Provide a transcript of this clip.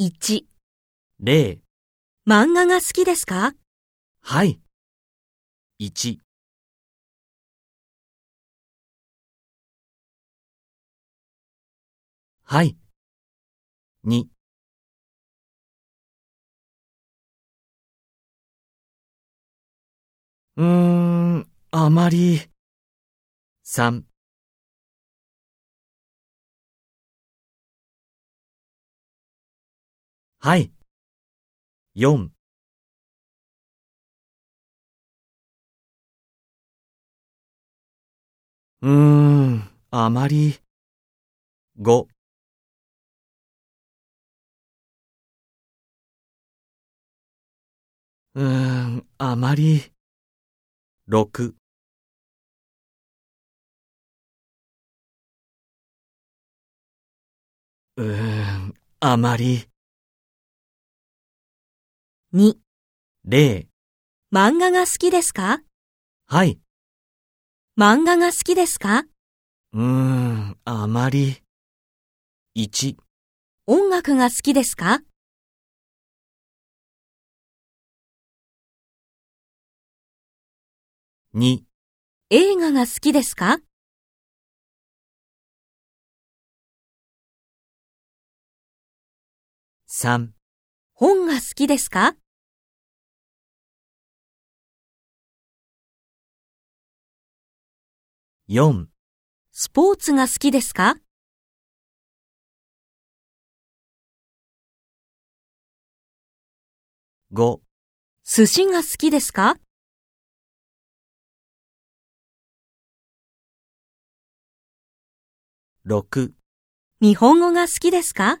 1、0、漫画が好きですか？はい。1、はい。2、うーん、あまり。3、はい。4、うーん、あまり。5、うーん、あまり。6、うーん、あまり。2、0、漫画が好きですか？はい。漫画が好きですか？うーん、あまり。1、音楽が好きですか？2、映画が好きですか？3、本が好きですか？4、スポーツが好きですか？5、寿司が好きですか？6日本語が好きですか？